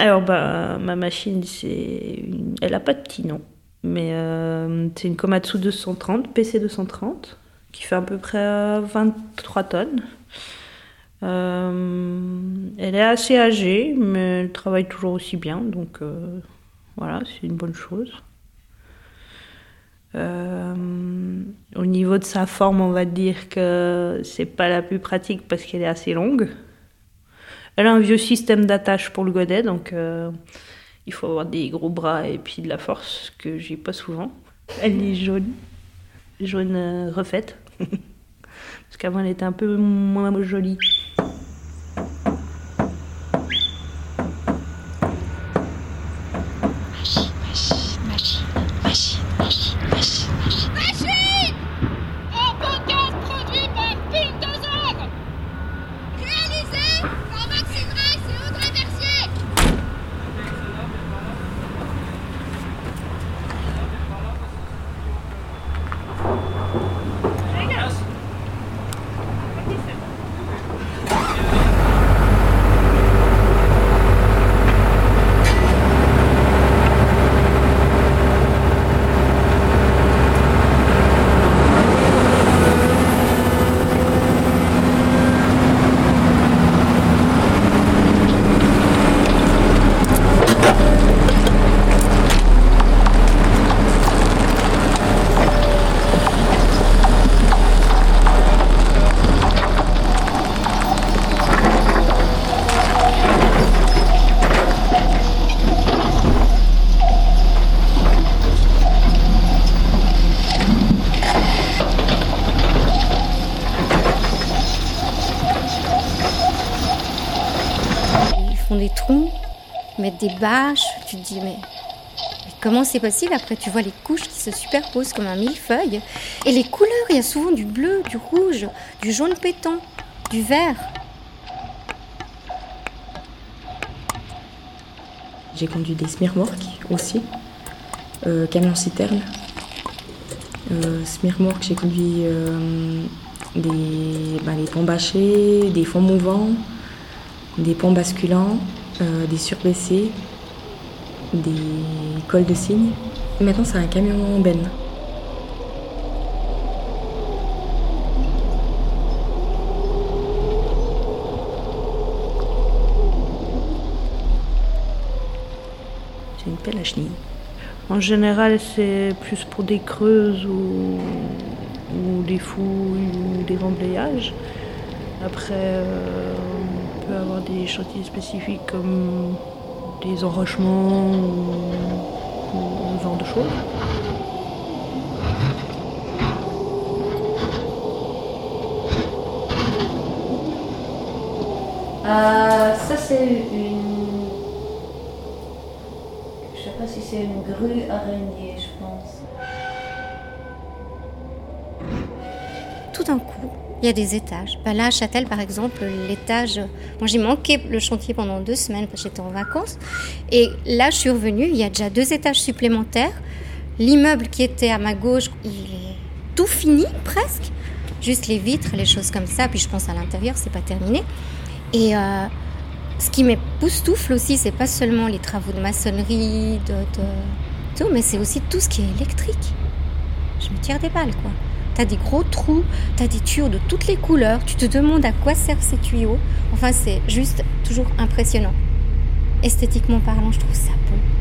Alors, bah, ma machine, c'est elle n'a pas de petit nom, mais euh, c'est une Komatsu 230, PC 230, qui fait à peu près 23 tonnes. Euh, elle est assez âgée, mais elle travaille toujours aussi bien, donc euh, voilà, c'est une bonne chose. au niveau de sa forme, on va dire que c'est pas la plus pratique parce qu'elle est assez longue. Elle a un vieux système d'attache pour le godet, donc euh, il faut avoir des gros bras et puis de la force, que j'ai pas souvent. Elle est jaune, jaune euh, refaite, parce qu'avant elle était un peu moins jolie. Des bâches. Tu te dis, mais, comment c'est possible Après, tu vois les couches qui se superposent comme un millefeuille. Et les couleurs, il y a souvent du bleu, du rouge, du jaune pétant, du vert. J'ai conduit des smirmorques aussi, euh, camion citerne. Euh, smirmorques, j'ai conduit euh, des, bah, ponts bâchés, des fonds mouvants, des ponts basculants, euh, des surbaissés, des cols de cygne. Maintenant, c'est un camion Ben. C'est une pelle à chenilles. En général, c'est plus pour des creuses ou, des fouilles ou des remblayages. Après, euh, avoir des chantiers spécifiques comme des enrochements ou, ce genre de choses. Euh, ça c'est une... Je sais pas si c'est une grue araignée, je pense. Tout d'un coup, il y a des étages. Ben là, à Châtel, par exemple, l'étage. Moi, j'ai manqué le chantier pendant deux semaines parce que j'étais en vacances. Et là, je suis revenue. Il y a déjà deux étages supplémentaires. L'immeuble qui était à ma gauche, il est tout fini presque. Juste les vitres, les choses comme ça. Puis je pense à l'intérieur, c'est pas terminé. Et euh, ce qui m'époustoufle aussi, c'est pas seulement les travaux de maçonnerie, de tout, mais c'est aussi tout ce qui est électrique. Je me tire des balles, quoi. T'as des gros trous, t'as des tuyaux de toutes les couleurs, tu te demandes à quoi servent ces tuyaux. Enfin, c'est juste toujours impressionnant. Esthétiquement parlant, je trouve ça beau.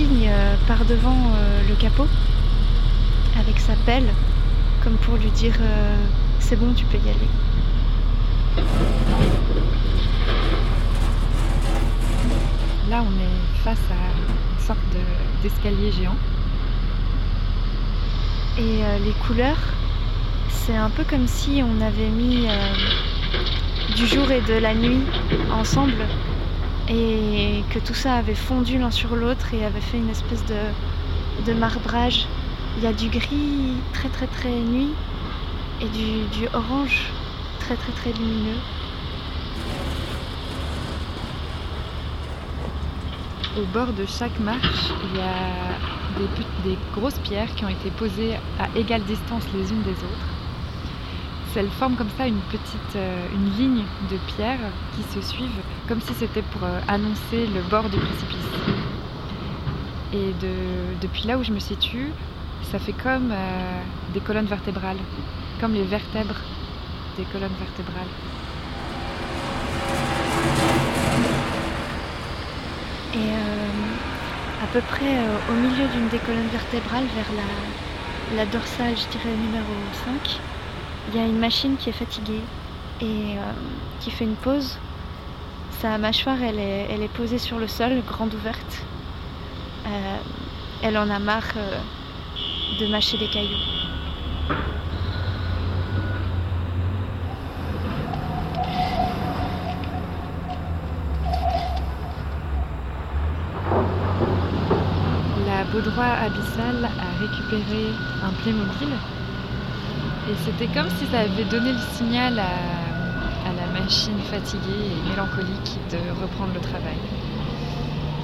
Euh, par devant euh, le capot avec sa pelle, comme pour lui dire c'est bon, tu peux y aller. Là, on est face à une sorte d'escalier géant. Et les couleurs, c'est un peu comme si on avait mis du jour et de la nuit ensemble et que tout ça avait fondu l'un sur l'autre et avait fait une espèce de, marbrage. Il y a du gris très très très nuit et du, orange très très très lumineux. Au bord de chaque marche, il y a des grosses pierres qui ont été posées à égale distance les unes des autres elles forment comme ça une petite euh, une ligne de pierres qui se suivent comme si c'était pour euh, annoncer le bord du précipice. Et depuis là où je me situe, ça fait comme euh, des colonnes vertébrales, comme les vertèbres des colonnes vertébrales. Et à peu près au milieu d'une des colonnes vertébrales, vers la, la dorsale, je dirais numéro 5, il y a une machine qui est fatiguée et euh, qui fait une pause. Sa mâchoire, elle est, posée sur le sol, grande ouverte. Euh, elle en a marre euh, de mâcher des cailloux. La Baudroie abyssale a récupéré un Playmobil et c'était comme si ça avait donné le signal à, la machine fatiguée et mélancolique de reprendre le travail.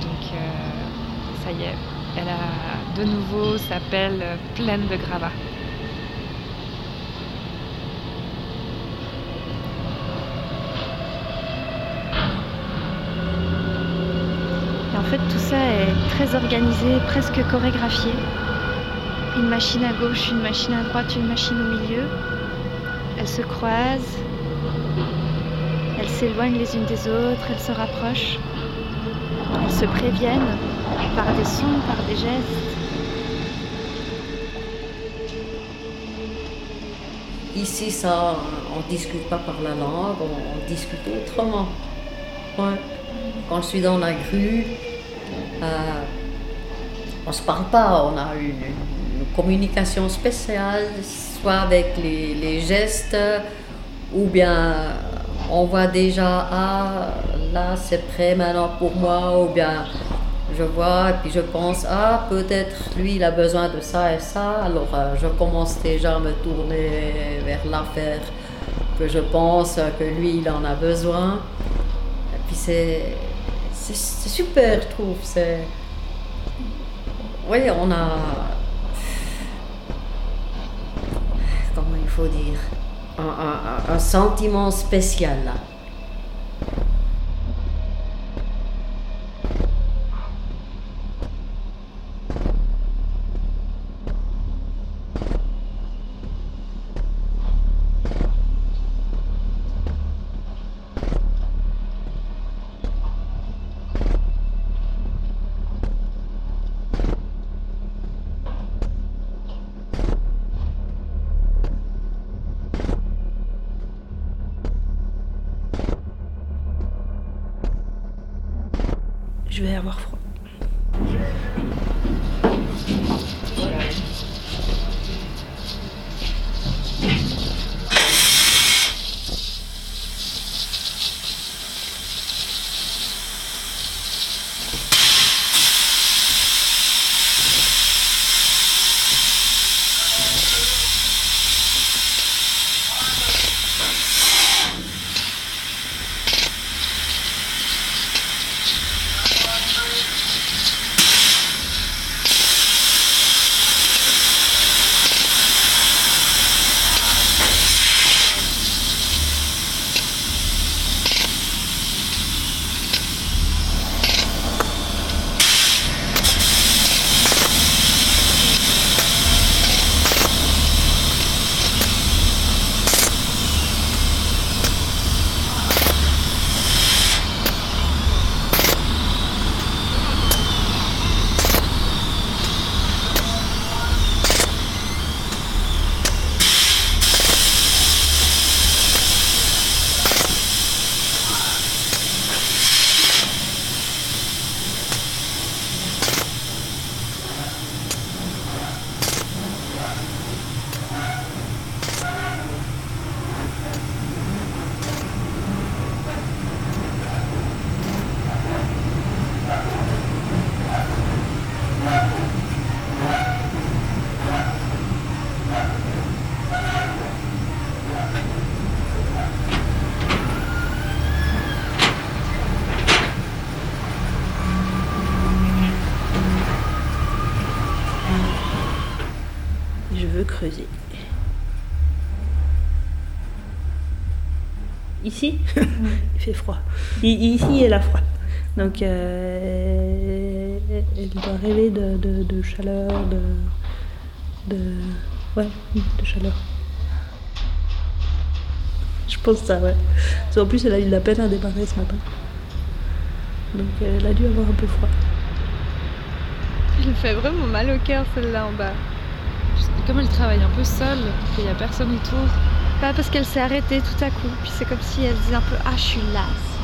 Donc euh, ça y est, elle a de nouveau sa pelle pleine de gravats. Et en fait tout ça est très organisé, presque chorégraphié une machine à gauche, une machine à droite, une machine au milieu. Elles se croisent, elles s'éloignent les unes des autres, elles se rapprochent, elles se préviennent par des sons, par des gestes. Ici, ça, on ne discute pas par la langue, on, discute autrement. Quand je suis dans la grue, euh, on ne se parle pas, on a une, communication spéciale, soit avec les, gestes, ou bien on voit déjà, ah là c'est prêt maintenant pour moi, ou bien je vois et puis je pense, ah peut-être lui il a besoin de ça et ça, alors euh, je commence déjà à me tourner vers l'affaire que je pense que lui il en a besoin. Et puis c'est, c'est, super, je trouve. C'est, oui, on a faut dire, un, sentiment spécial là. Froid. Ici, elle a froid. Donc, euh, elle doit rêver de, chaleur, de, de, ouais, de chaleur. Je pense ça, ouais. Qu'en plus, elle a eu de la peine à démarrer ce matin. Donc, elle a dû avoir un peu froid. Elle fait vraiment mal au cœur celle-là en bas. Comme elle travaille un peu seule, qu'il n'y a personne autour. Pas parce qu'elle s'est arrêtée tout à coup. Puis c'est comme si elle disait un peu Ah, je suis lasse.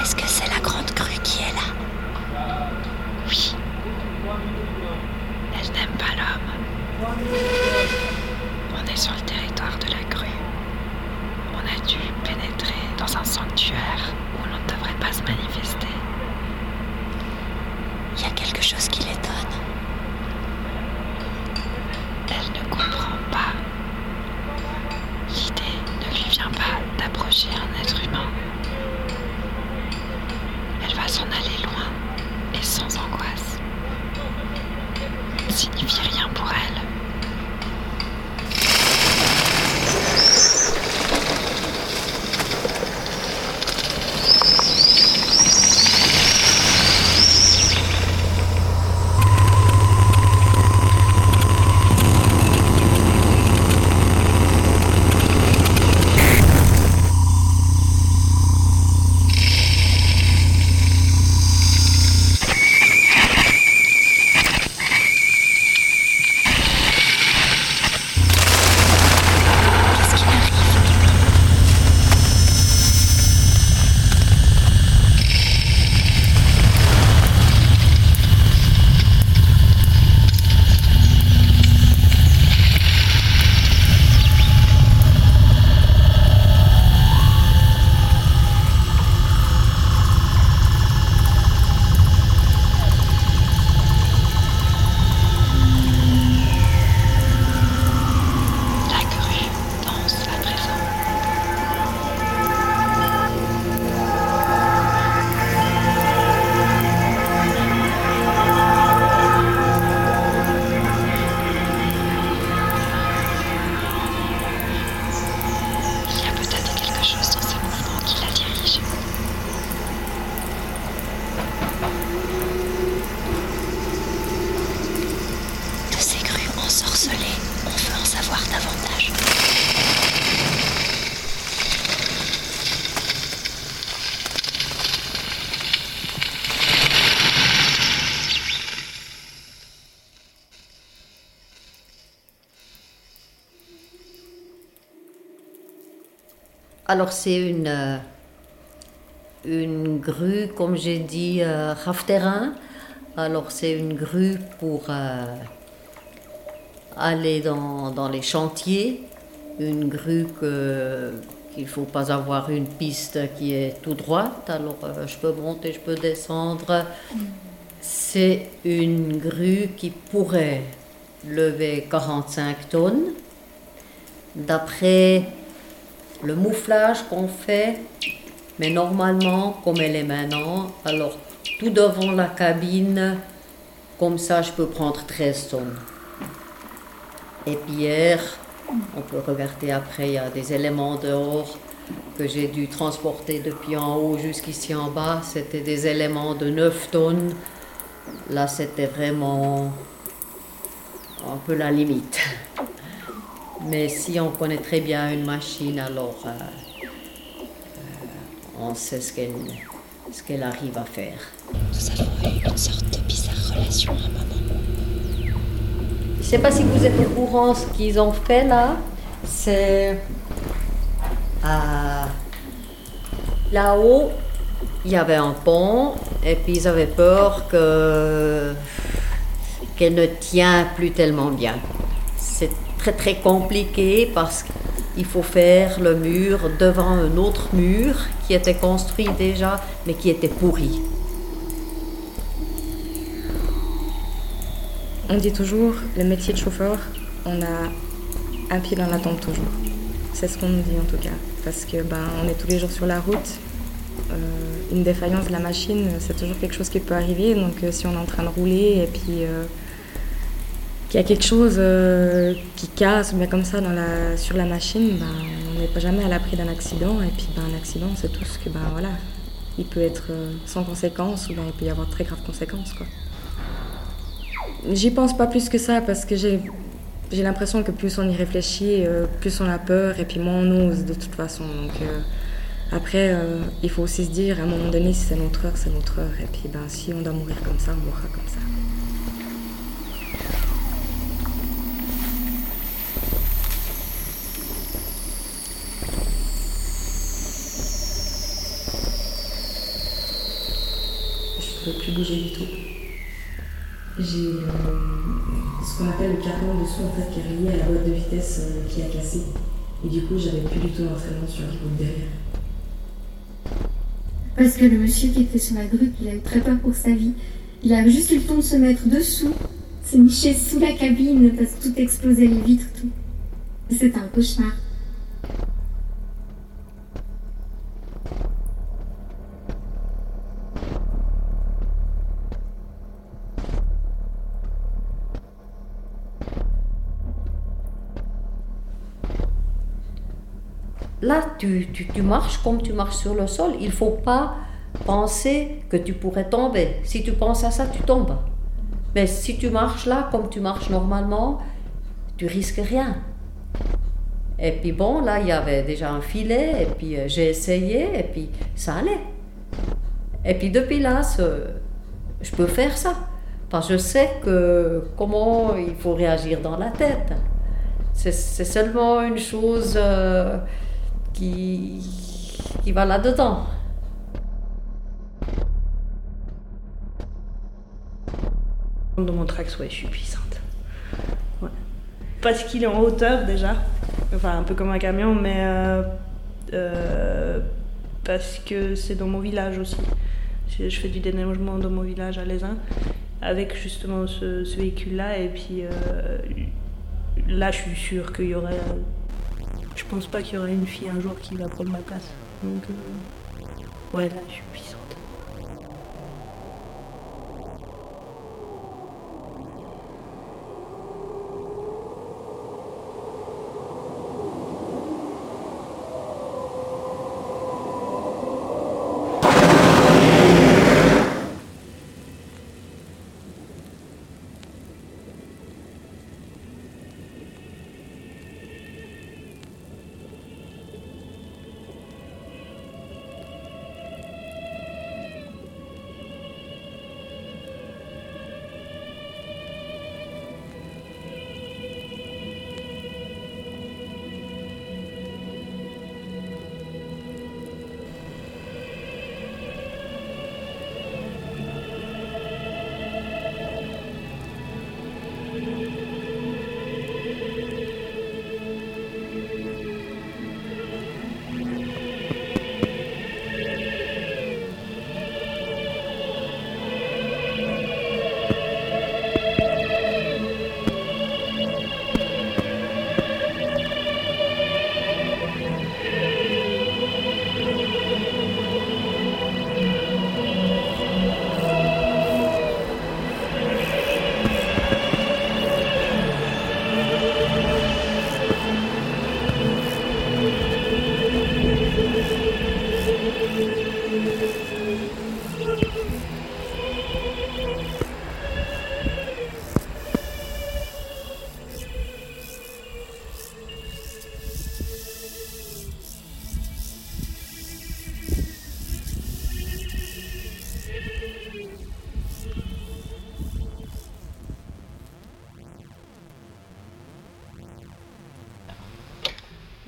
Est-ce que c'est la grande crue qui est là Oui. Elle n'aime pas l'homme. On est sur le territoire de la crue. On a dû pénétrer dans on veut en savoir davantage. Alors c'est une, euh, une grue, comme j'ai dit, euh, rafterin. Alors c'est une grue pour euh, aller dans, dans les chantiers. Une grue que, qu'il ne faut pas avoir une piste qui est tout droite. Alors euh, je peux monter, je peux descendre. C'est une grue qui pourrait lever 45 tonnes. D'après le mouflage qu'on fait, Mais normalement, comme elle est maintenant, alors tout devant la cabine, comme ça, je peux prendre 13 tonnes. Et on peut regarder après, il y a des éléments dehors que j'ai dû transporter depuis en haut jusqu'ici en bas. C'était des éléments de 9 tonnes. Là, c'était vraiment un peu la limite. Mais si on connaît très bien une machine, alors euh, euh, on sait ce qu'elle ce qu'elle arrive à faire. Nous avons eu une sorte de bizarre relation à. Je ne sais pas si vous êtes au courant ce qu'ils ont fait là. C'est à- là-haut, il y avait un pont et puis ils avaient peur que qu'elle ne tient plus tellement bien. C'est très très compliqué parce qu'il faut faire le mur devant un autre mur qui était construit déjà mais qui était pourri. On dit toujours, le métier de chauffeur, on a un pied dans la tombe toujours. C'est ce qu'on nous dit en tout cas. Parce que ben, on est tous les jours sur la route. Euh, une défaillance de la machine, c'est toujours quelque chose qui peut arriver. Donc euh, si on est en train de rouler et puis euh, qu'il y a quelque chose qui casse bien comme ça sur la machine, ben, on n'est pas jamais à l'abri d'un accident. Et puis ben, un accident, c'est tout ce que ben, voilà, il peut être sans conséquence ou bien il peut y avoir de très graves conséquences. Quoi. J'y pense pas plus que ça parce que j'ai j'ai l'impression que plus on y réfléchit, euh, plus on a peur et puis moins on ose de toute façon. Donc euh, après, euh, il faut aussi se dire à un moment donné, si c'est notre heure, c'est notre heure. Et puis ben, si on doit mourir comme ça, on mourra comme ça. Je ne peux plus bouger du tout. J'ai euh, ce qu'on appelle le cardan dessous en fait qui est relié à la boîte de vitesse euh, qui a cassé. Et du coup, j'avais plus du tout d'entraînement sur la route derrière. Parce que le monsieur qui était sur la grue, il a eu très peur pour sa vie. Il a juste eu le temps de se mettre dessous, se nicher sous la cabine parce que tout explosait, les vitres, tout. C'était un cauchemar. Là, tu, tu, marches comme tu marches sur le sol. Il ne faut pas penser que tu pourrais tomber. Si tu penses à ça, tu tombes. Mais si tu marches là comme tu marches normalement, tu risques rien. Et puis bon, là, il y avait déjà un filet, et puis euh, j'ai essayé, et puis ça allait. Et puis depuis là, je peux faire ça. Parce que je sais que comment il faut réagir dans la tête. C'est c'est seulement une chose euh, qui, qui va là-dedans. Dans mon trax, ouais, je suis puissante. Ouais. Parce qu'il est en hauteur déjà. Enfin, un peu comme un camion, mais euh, euh, parce que c'est dans mon village aussi. Je, je fais du déneigement dans mon village à Lézin avec justement ce, ce véhicule-là. Et puis euh, là, je suis sûre qu'il y aurait. Je pense pas qu'il y aurait une fille un jour qui va prendre ma place. Donc, euh, ouais, là, je suis puissante.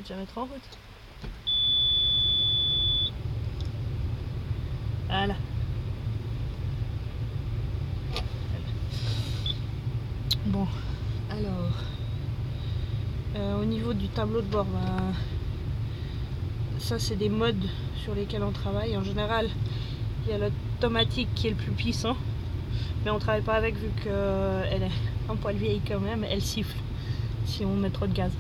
Tu vas mettre en route. Voilà. Bon, alors, euh, au niveau du tableau de bord, ben, ça c'est des modes sur lesquels on travaille. En général, il y a l'automatique qui est le plus puissant, mais on travaille pas avec vu qu'elle est un poil vieille quand même, elle siffle si on met trop de gaz.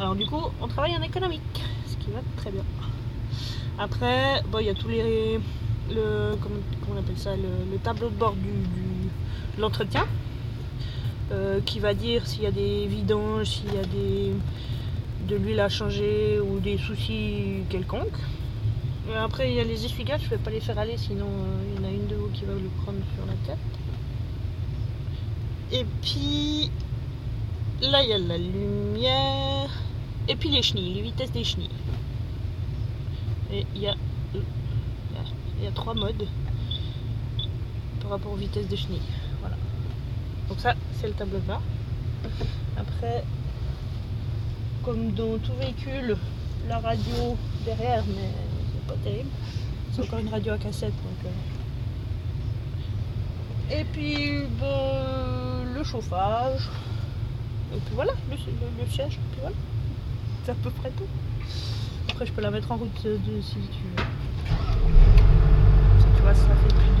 Alors du coup, on travaille en économique, ce qui va très bien. Après, il y a tous les, le, comment, on appelle ça, le, le tableau de bord du, de l'entretien, euh, qui va dire s'il y a des vidanges, s'il y a des, de l'huile à changer ou des soucis quelconques. Après, il y a les essuie-glaces, je ne vais pas les faire aller, sinon euh, il y en a une de vous qui va le prendre sur la tête. Et puis, là, il y a la lumière. Et puis les chenilles, les vitesses des chenilles. Et il y a, euh, y a trois modes par rapport aux vitesses des chenilles. Voilà. Donc ça, c'est le tableau de bord. Après, comme dans tout véhicule, la radio derrière, mais c'est pas terrible. C'est encore une radio à cassette. Euh. Et puis ben, le chauffage. Et puis voilà, le siège. Puis voilà. C'est à peu près tout. Après, je peux la mettre en route euh, de, si tu veux. Tu vois, ça fait plus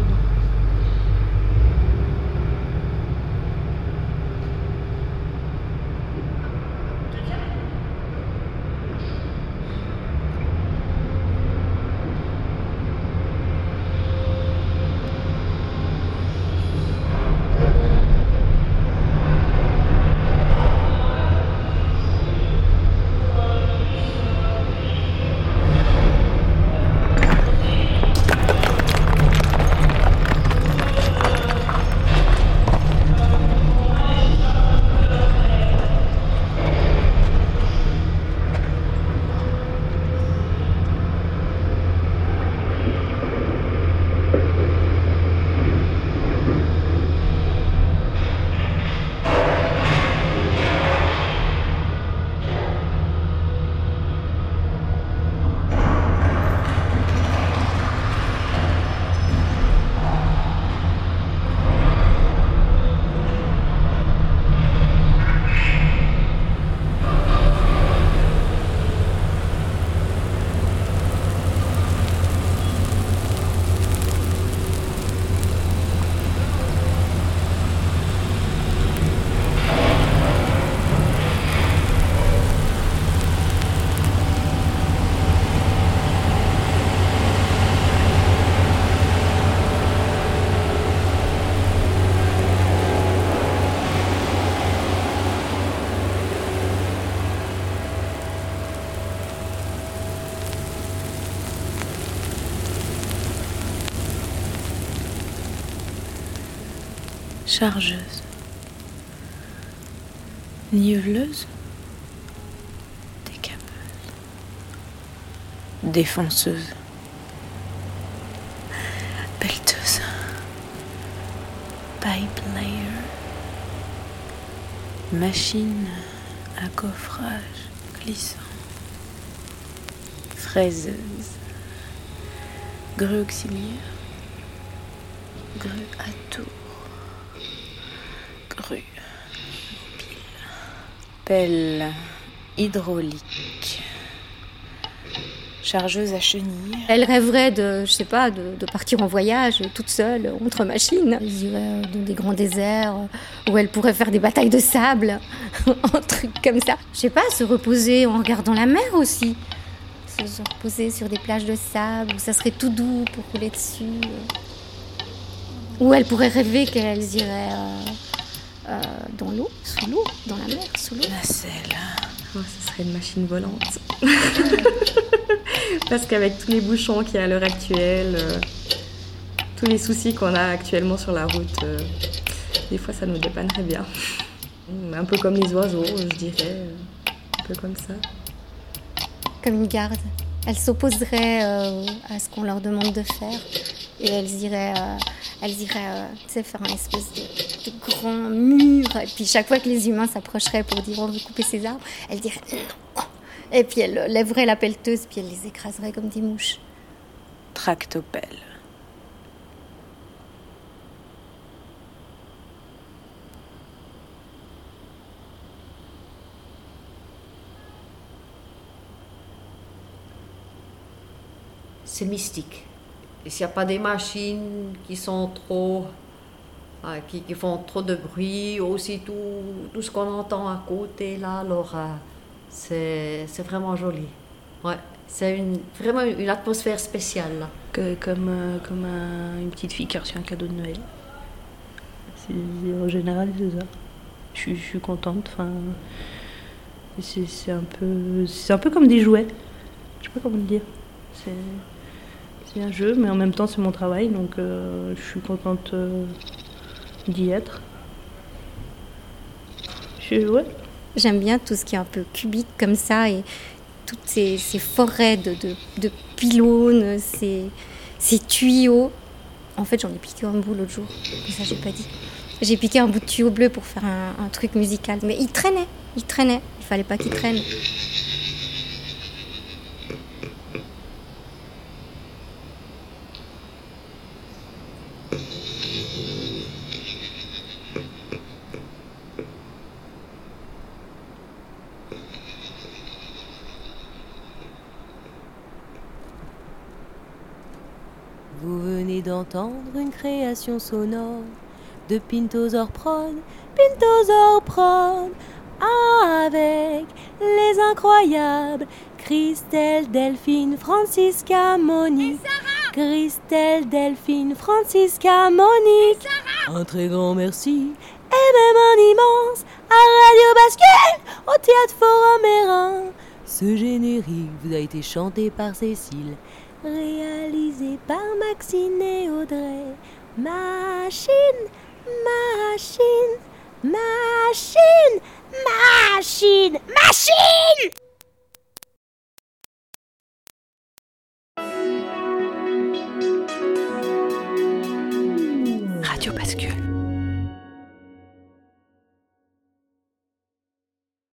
chargeuse, niveleuse, décapeuse, défonceuse, pelleteuse, pipe layer, machine à coffrage glissant, fraiseuse, grue auxiliaire, grue à tour, grue mobile, pelle hydraulique, chargeuse à chenilles, Elle rêverait de, je sais pas, de, de partir en voyage toute seule entre machines. Elle irait dans des grands déserts où elle pourrait faire des batailles de sable, un truc comme ça. Je sais pas, se reposer en regardant la mer aussi. Se, se reposer sur des plages de sable où ça serait tout doux pour rouler dessus. Ou elle pourrait rêver qu'elle irait euh, euh, dans l'eau, sous l'eau, dans la mer, sous l'eau. nacelle, Oh, ce serait une machine volante. Parce qu'avec tous les bouchons qu'il y a à l'heure actuelle, euh, tous les soucis qu'on a actuellement sur la route, euh, des fois ça nous dépannerait bien. Un peu comme les oiseaux, je dirais. Un peu comme ça. comme une garde. Elles s'opposeraient à ce qu'on leur demande de faire et elles iraient, euh, elles iraient euh, tu sais, faire un espèce de, de grand mur. Et puis chaque fois que les humains s'approcheraient pour dire on veut couper ces arbres, elles diraient non, Et puis elle lèverait la pelleteuse, puis elle les écraserait comme des mouches. Tractopelle. C'est mystique. Et s'il n'y a pas des machines qui sont trop. ah, qui, qui font trop de bruit, aussi tout, tout ce qu'on entend à côté là, alors c'est c'est vraiment joli. Ouais, c'est une, vraiment une atmosphère spéciale comme euh, comme un- une petite fille qui a un cadeau de Noël. En général, c'est ça. Je je suis contente. Enfin, c'est c'est un peu, c'est un peu comme des jouets. Je sais pas comment le dire. C'est un jeu, mais en même temps, c'est mon travail, donc euh, je suis contente euh, d'y être. J'aime bien tout ce qui est un peu cubique comme ça et toutes ces, forêts de, pylônes, ces, ces tuyaux. En fait, j'en ai piqué un bout l'autre jour, mais ça, j'ai pas dit. J'ai piqué un bout de tuyau bleu pour faire un, un truc musical, mais il traînait, il traînait. Il fallait pas qu'il traîne. Vous venez d'entendre une création sonore de Pintosaur Prod, Pintosaur Prod, avec les incroyables Christelle, Delphine, Francisca, Monique. Christelle, Delphine, Francisca, Monique. Un très grand merci et même un immense à Radio Bascule au Théâtre Forum. Ce générique vous a été chanté par Cécile, réalisé par Maxine et Audrey. Machine, machine, machine, machine, machine